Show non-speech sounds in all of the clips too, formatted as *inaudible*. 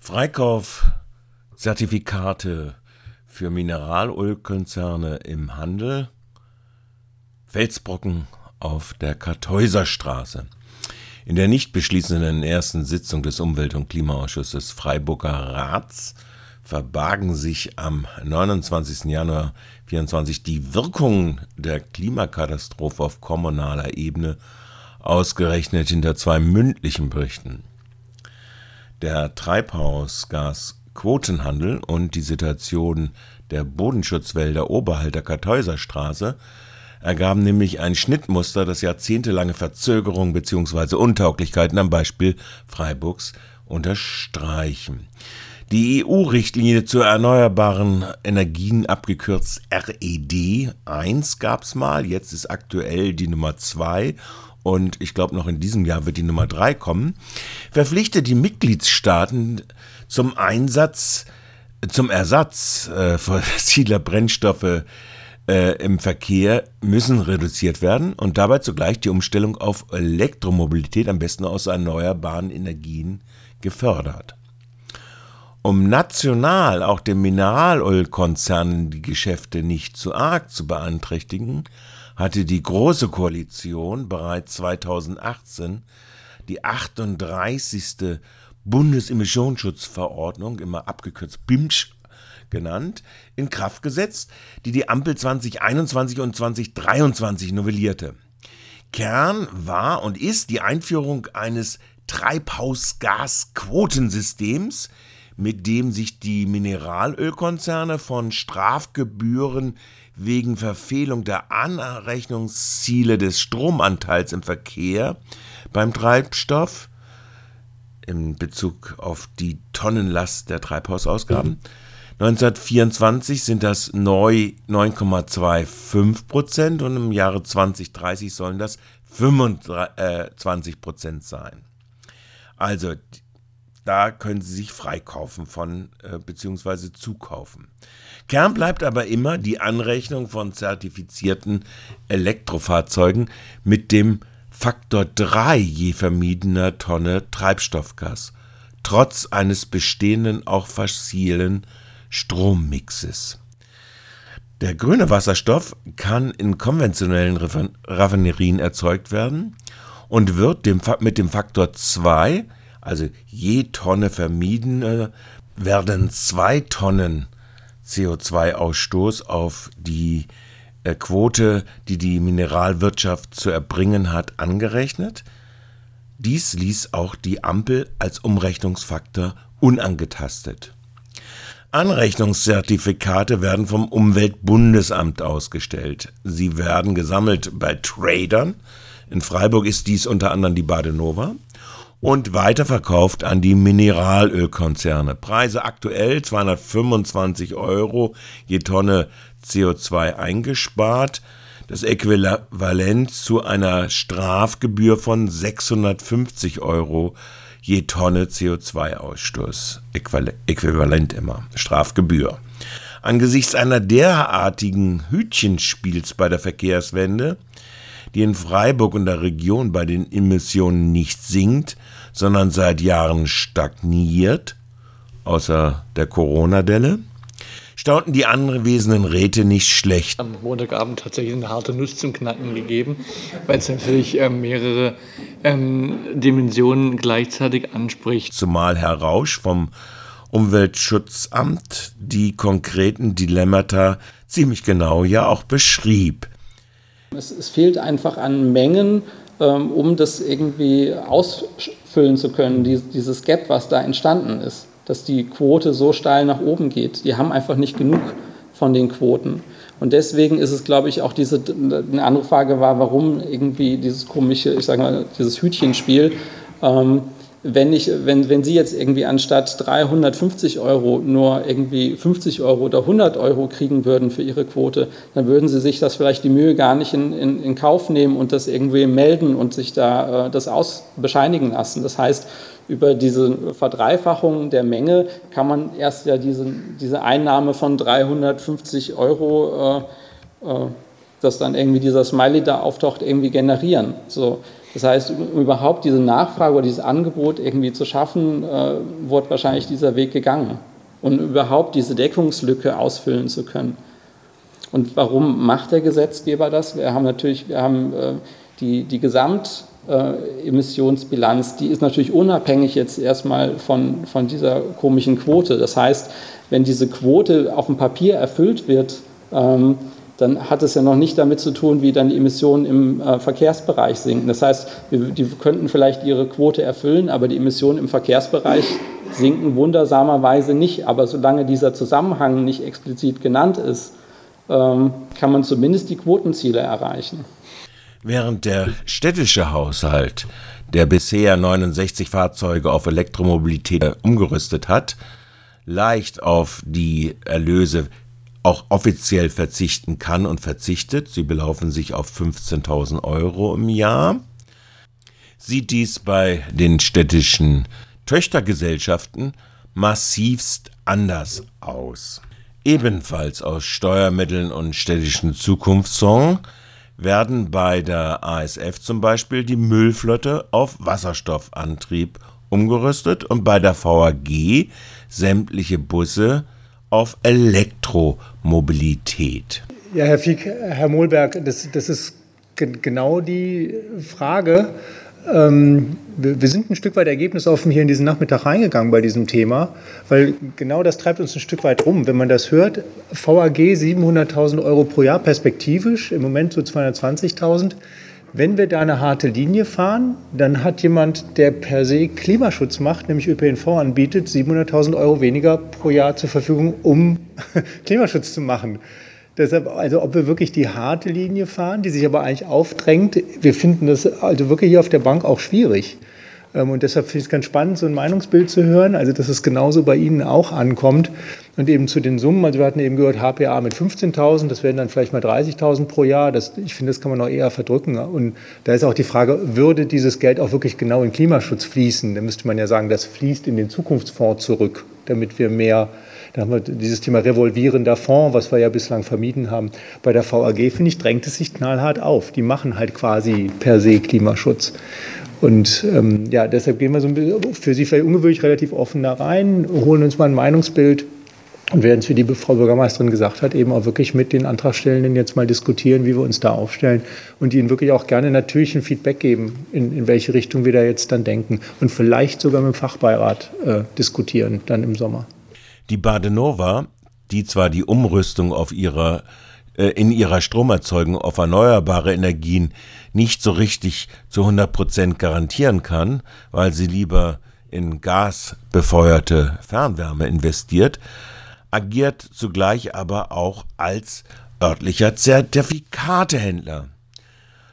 Freikaufzertifikate für Mineralölkonzerne im Handel. Felsbrocken auf der Kartäuserstraße. In der nicht beschließenden ersten Sitzung des Umwelt- und Klimaausschusses Freiburger Rats verbargen sich am 29. Januar 2024 die Wirkungen der Klimakatastrophe auf kommunaler Ebene ausgerechnet hinter zwei mündlichen Berichten. Der Treibhausgasquotenhandel und die Situation der Bodenschutzwälder oberhalb der Kartäuserstraße ergaben nämlich ein Schnittmuster, das jahrzehntelange Verzögerung bzw. Untauglichkeiten am Beispiel Freiburgs unterstreichen. Die EU-Richtlinie zur erneuerbaren Energien, abgekürzt RED 1, gab es mal, jetzt ist aktuell die Nummer 2 und ich glaube noch in diesem Jahr wird die Nummer 3 kommen, verpflichtet die Mitgliedstaaten zum Einsatz, zum Ersatz äh, *laughs* fossiler Brennstoffe äh, im Verkehr müssen reduziert werden und dabei zugleich die Umstellung auf Elektromobilität am besten aus erneuerbaren Energien gefördert. Um national auch den Mineralölkonzernen die Geschäfte nicht zu arg zu beeinträchtigen, hatte die Große Koalition bereits 2018 die 38. Bundesemissionsschutzverordnung, immer abgekürzt BIMSCH genannt, in Kraft gesetzt, die die Ampel 2021 und 2023 novellierte. Kern war und ist die Einführung eines Treibhausgasquotensystems, mit dem sich die Mineralölkonzerne von Strafgebühren wegen Verfehlung der Anrechnungsziele des Stromanteils im Verkehr beim Treibstoff in Bezug auf die Tonnenlast der Treibhausausgaben 1924 sind das neu 9,25 Prozent und im Jahre 2030 sollen das 25 Prozent sein. Also da können Sie sich freikaufen von äh, bzw. zukaufen. Kern bleibt aber immer die Anrechnung von zertifizierten Elektrofahrzeugen mit dem Faktor 3 je vermiedener Tonne Treibstoffgas, trotz eines bestehenden auch fossilen Strommixes. Der grüne Wasserstoff kann in konventionellen Raffinerien erzeugt werden und wird dem, mit dem Faktor 2, also je Tonne vermieden, werden zwei Tonnen CO2-Ausstoß auf die äh, Quote, die die Mineralwirtschaft zu erbringen hat, angerechnet. Dies ließ auch die Ampel als Umrechnungsfaktor unangetastet. Anrechnungszertifikate werden vom Umweltbundesamt ausgestellt. Sie werden gesammelt bei Tradern. In Freiburg ist dies unter anderem die Badenova und weiterverkauft an die Mineralölkonzerne. Preise aktuell 225 Euro je Tonne CO2 eingespart. Das Äquivalent zu einer Strafgebühr von 650 Euro je Tonne CO2-Ausstoß. Äquivalent immer. Strafgebühr. Angesichts einer derartigen Hütchenspiels bei der Verkehrswende, die in Freiburg und der Region bei den Emissionen nicht sinkt, sondern seit Jahren stagniert, außer der Corona-Delle, staunten die anwesenden Räte nicht schlecht. Am Montagabend tatsächlich eine harte Nuss zum Knacken gegeben, weil es natürlich ähm, mehrere ähm, Dimensionen gleichzeitig anspricht. Zumal Herr Rausch vom Umweltschutzamt die konkreten Dilemmata ziemlich genau ja auch beschrieb. Es, es fehlt einfach an Mengen, ähm, um das irgendwie ausfüllen zu können, dieses Gap, was da entstanden ist dass die Quote so steil nach oben geht. Die haben einfach nicht genug von den Quoten. Und deswegen ist es, glaube ich, auch diese, eine andere Frage war, warum irgendwie dieses komische, ich sage mal, dieses Hütchenspiel, ähm, wenn, ich, wenn, wenn Sie jetzt irgendwie anstatt 350 Euro nur irgendwie 50 Euro oder 100 Euro kriegen würden für Ihre Quote, dann würden Sie sich das vielleicht die Mühe gar nicht in, in, in Kauf nehmen und das irgendwie melden und sich da äh, das ausbescheinigen lassen. Das heißt, über diese Verdreifachung der Menge kann man erst ja diese, diese Einnahme von 350 Euro, äh, äh, dass dann irgendwie dieser Smiley da auftaucht, irgendwie generieren. So, Das heißt, um überhaupt diese Nachfrage oder dieses Angebot irgendwie zu schaffen, äh, wurde wahrscheinlich dieser Weg gegangen, um überhaupt diese Deckungslücke ausfüllen zu können. Und warum macht der Gesetzgeber das? Wir haben natürlich, wir haben äh, die, die Gesamtemissionsbilanz, die ist natürlich unabhängig jetzt erstmal von, von dieser komischen Quote. Das heißt, wenn diese Quote auf dem Papier erfüllt wird, ähm, dann hat es ja noch nicht damit zu tun, wie dann die Emissionen im äh, Verkehrsbereich sinken. Das heißt, wir, die könnten vielleicht ihre Quote erfüllen, aber die Emissionen im Verkehrsbereich sinken wundersamerweise nicht. Aber solange dieser Zusammenhang nicht explizit genannt ist, ähm, kann man zumindest die Quotenziele erreichen. Während der städtische Haushalt, der bisher 69 Fahrzeuge auf Elektromobilität umgerüstet hat, leicht auf die Erlöse auch offiziell verzichten kann und verzichtet, sie belaufen sich auf 15.000 Euro im Jahr, sieht dies bei den städtischen Töchtergesellschaften massivst anders aus. Ebenfalls aus Steuermitteln und städtischen Zukunftsfonds werden bei der ASF zum Beispiel die Müllflotte auf Wasserstoffantrieb umgerüstet und bei der VAG sämtliche Busse auf Elektromobilität. Ja, Herr Fieck, Herr Mohlberg, das, das ist genau die Frage. Ähm, wir, sind ein Stück weit ergebnisoffen hier in diesen Nachmittag reingegangen bei diesem Thema, weil genau das treibt uns ein Stück weit rum. Wenn man das hört, VAG 700.000 Euro pro Jahr perspektivisch, im Moment so 220.000. Wenn wir da eine harte Linie fahren, dann hat jemand, der per se Klimaschutz macht, nämlich ÖPNV anbietet, 700.000 Euro weniger pro Jahr zur Verfügung, um *laughs* Klimaschutz zu machen. Deshalb, also ob wir wirklich die harte Linie fahren, die sich aber eigentlich aufdrängt, wir finden das also wirklich hier auf der Bank auch schwierig. Ähm, und deshalb finde ich es ganz spannend, so ein Meinungsbild zu hören, also dass es genauso bei Ihnen auch ankommt. Und eben zu den Summen, also wir hatten eben gehört, HPA mit 15.000, das wären dann vielleicht mal 30.000 pro Jahr. Das, ich finde, das kann man noch eher verdrücken. Und da ist auch die Frage, würde dieses Geld auch wirklich genau in Klimaschutz fließen? Da müsste man ja sagen, das fließt in den Zukunftsfonds zurück, damit wir mehr da haben wir dieses Thema revolvierender Fonds, was wir ja bislang vermieden haben. Bei der VAG, finde ich, drängt es sich knallhart auf. Die machen halt quasi per se Klimaschutz. Und ähm, ja, deshalb gehen wir so ein bisschen für Sie vielleicht ungewöhnlich relativ offen da rein, holen uns mal ein Meinungsbild und werden es, wie die Frau Bürgermeisterin gesagt hat, eben auch wirklich mit den Antragstellenden jetzt mal diskutieren, wie wir uns da aufstellen und ihnen wirklich auch gerne natürlich ein Feedback geben, in, in welche Richtung wir da jetzt dann denken und vielleicht sogar mit dem Fachbeirat äh, diskutieren dann im Sommer. Die Badenova, die zwar die Umrüstung auf ihrer in ihrer Stromerzeugung auf erneuerbare Energien nicht so richtig zu 100 Prozent garantieren kann, weil sie lieber in gasbefeuerte Fernwärme investiert, agiert zugleich aber auch als örtlicher Zertifikatehändler.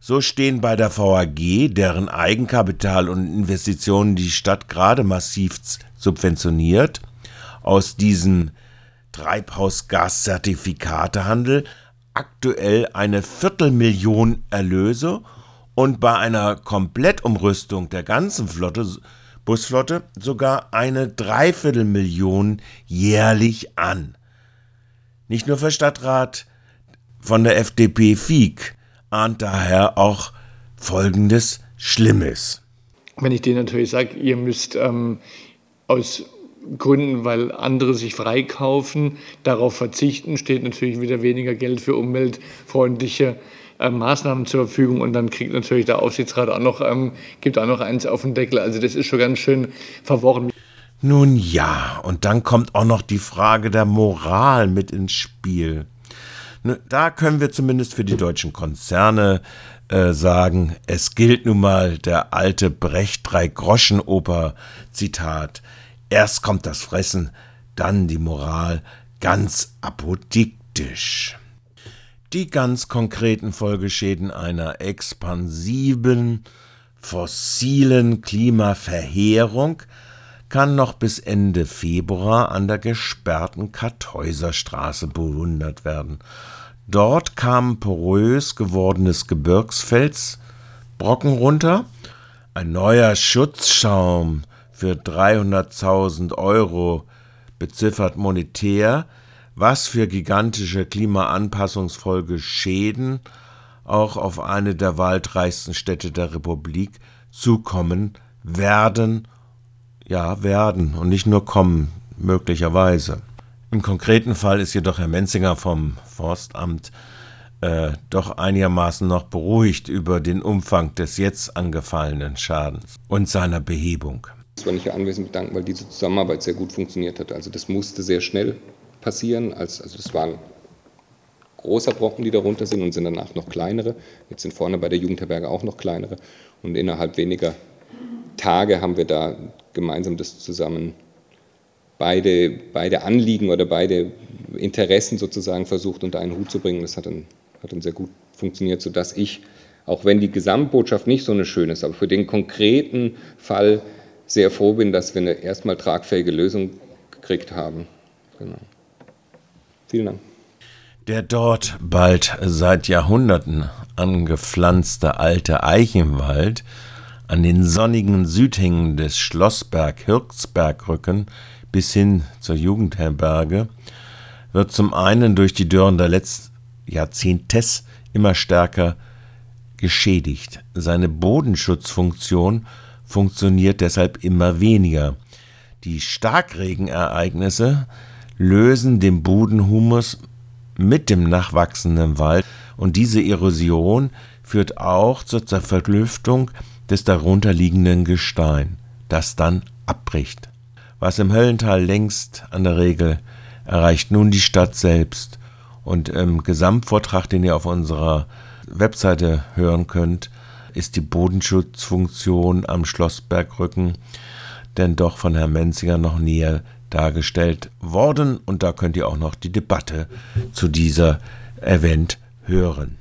So stehen bei der VAG, deren Eigenkapital und Investitionen die Stadt gerade massiv subventioniert, aus diesen Treibhausgaszertifikatehandel aktuell eine Viertelmillion Erlöse und bei einer Komplettumrüstung der ganzen Flotte, Busflotte sogar eine Dreiviertelmillion jährlich an. Nicht nur für Stadtrat von der FDP Fiek ahnt daher auch Folgendes Schlimmes. Wenn ich dir natürlich sage, ihr müsst ähm, aus Gründen, weil andere sich freikaufen, darauf verzichten, steht natürlich wieder weniger Geld für umweltfreundliche äh, Maßnahmen zur Verfügung und dann kriegt natürlich der Aufsichtsrat auch noch, ähm, gibt auch noch eins auf den Deckel. Also das ist schon ganz schön verworren. Nun ja, und dann kommt auch noch die Frage der Moral mit ins Spiel. Da können wir zumindest für die deutschen Konzerne äh, sagen, es gilt nun mal der alte Brecht Drei-Groschen-Oper, Zitat, Erst kommt das Fressen, dann die Moral, ganz apodiktisch. Die ganz konkreten Folgeschäden einer expansiven, fossilen Klimaverheerung kann noch bis Ende Februar an der gesperrten Kartäuserstraße bewundert werden. Dort kam porös gewordenes Gebirgsfels Brocken runter, ein neuer Schutzschaum für 300.000 Euro beziffert monetär, was für gigantische Klimaanpassungsfolge Schäden auch auf eine der waldreichsten Städte der Republik zukommen werden, ja werden und nicht nur kommen, möglicherweise. Im konkreten Fall ist jedoch Herr Menzinger vom Forstamt äh, doch einigermaßen noch beruhigt über den Umfang des jetzt angefallenen Schadens und seiner Behebung. Es war nicht hier anwesend bedanken, weil diese Zusammenarbeit sehr gut funktioniert hat. Also das musste sehr schnell passieren. Also es waren großer Brocken, die darunter sind und sind danach noch kleinere. Jetzt sind vorne bei der Jugendherberge auch noch kleinere. Und innerhalb weniger Tage haben wir da gemeinsam das zusammen beide, beide Anliegen oder beide Interessen sozusagen versucht unter einen Hut zu bringen. Das hat dann, hat dann sehr gut funktioniert, sodass ich, auch wenn die Gesamtbotschaft nicht so eine schöne ist, aber für den konkreten Fall sehr froh bin, dass wir eine erstmal tragfähige Lösung gekriegt haben. Genau. Vielen Dank. Der dort bald seit Jahrhunderten angepflanzte alte Eichenwald an den sonnigen Südhängen des Schlossberg-Hirzbergrücken bis hin zur Jugendherberge wird zum einen durch die Dürren der letzten Jahrzehntes immer stärker geschädigt. Seine Bodenschutzfunktion funktioniert deshalb immer weniger. Die Starkregenereignisse lösen den Bodenhumus mit dem nachwachsenden Wald und diese Erosion führt auch zur Verlüftung des darunterliegenden Gestein, das dann abbricht. Was im Höllental längst an der Regel erreicht nun die Stadt selbst. Und im Gesamtvortrag, den ihr auf unserer Webseite hören könnt, ist die Bodenschutzfunktion am Schlossbergrücken denn doch von Herrn Menziger noch näher dargestellt worden und da könnt ihr auch noch die Debatte zu dieser Event hören.